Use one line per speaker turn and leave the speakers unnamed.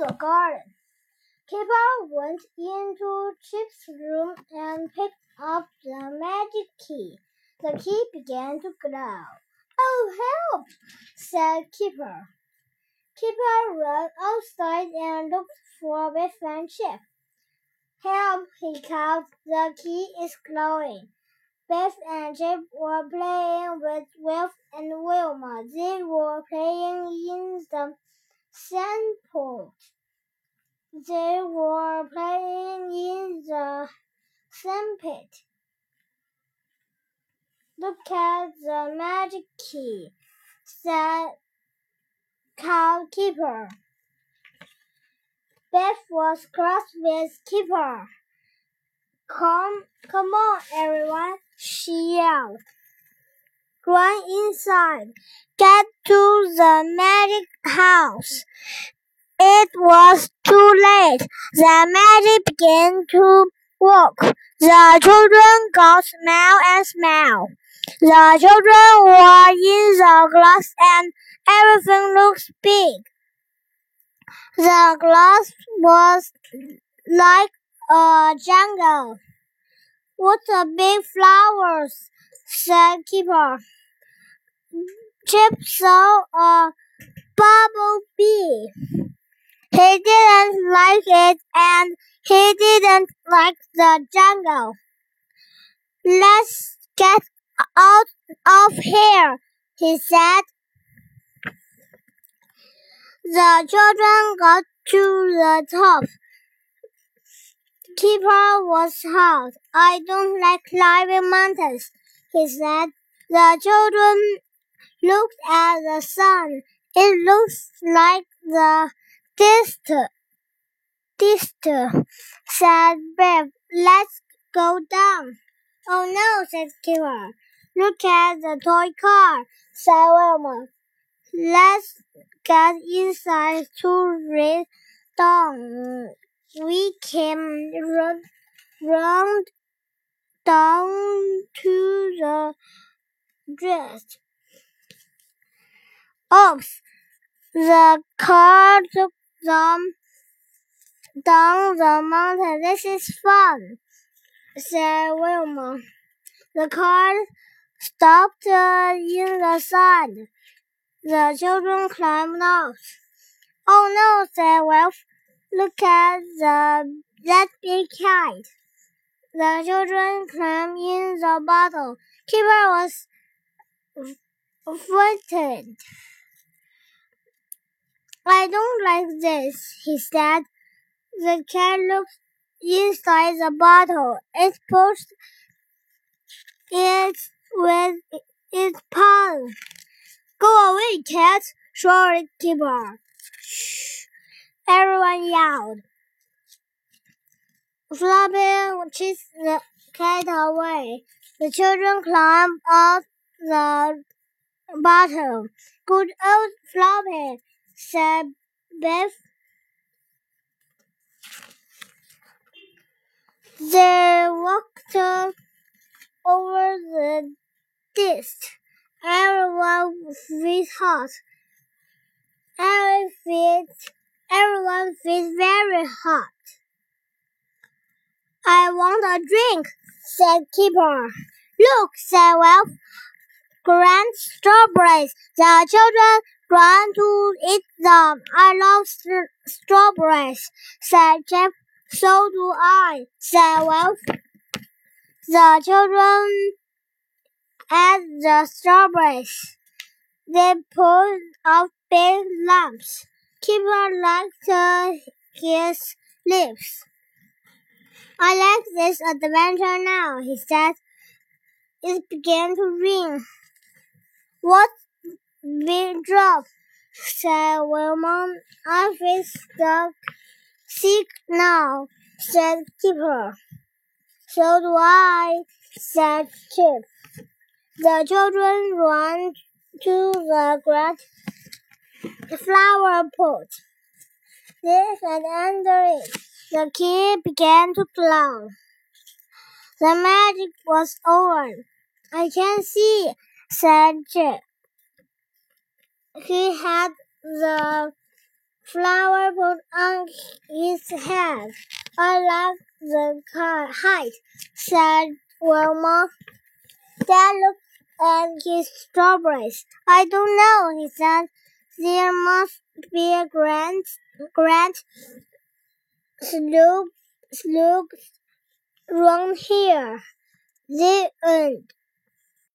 the garden. Kipper went into Chip's room and picked up the magic key. The key began to glow. Oh, help! said Kipper. Kipper ran outside and looked for Biff and Chip. Help, he called. The key is glowing. Biff and Chip were playing with Wilf and Wilma. They were playing in the sandpit. They were playing in the sandpit. Look at the magic key, said Cow Kipper. Beth was cross with Kipper. Come, come on, everyone, she yelled. Run inside. Get to the magic house. It was too late. The magic began to work. The children got smell and smell. The children were in the glass and everything looked big. The glass was like a jungle. What a big flowers, said Kipper. Saw a bumblebee. He didn't like it and he didn't like the jungle. Let's get out of here, he said. The children got to the top. Kipper was hot. I don't like climbing mountains, he said. The children looked at the sun. It looks like the distant, distant, said Bev. Let's go down. Oh no, said Kipper. Look at the toy car, said Wilma. Let's get inside to read down. We came run, round down to the dress. Oops! The car took them down the mountain. This is fun, said Wilma. The car stopped uh, in the sand. The children climbed out. Oh no, said Wilf. Look at the that big kite. The children climbed in the bottle. Kipper was frightened. I don't like this, he said. The cat looked inside the bottle. It pushed it with its paw. Go away, cat, shouted Kipper. Shh, everyone yelled. Floppy chased the cat away. The children climbed out the bottle. Good old Floppy, said Biff. They walked over the disc. Everyone feels hot. Every feet, everyone feels very hot. I want a drink, said Kipper. Look, said Wilf. Grand strawberries. The children ran to eat them. I love st strawberries, said Jeff. So do I, said Wilf. The children ate the strawberries. They pulled off big lumps. Kipper liked his lips. I like this adventure now, he said. It began to rain. What big drop, said Wilma. I feel stuck sick now, said Kipper. So do I, said Chip. The children ran to the great flower pot. They sat under it. The key began to glow. The magic was over. I can see, said Chip. He had the flower put on his head. I like the car height, said Wilma. Dad looked at his strawberries. I don't know, he said. There must be a grand, grand slope, slope round here. The end.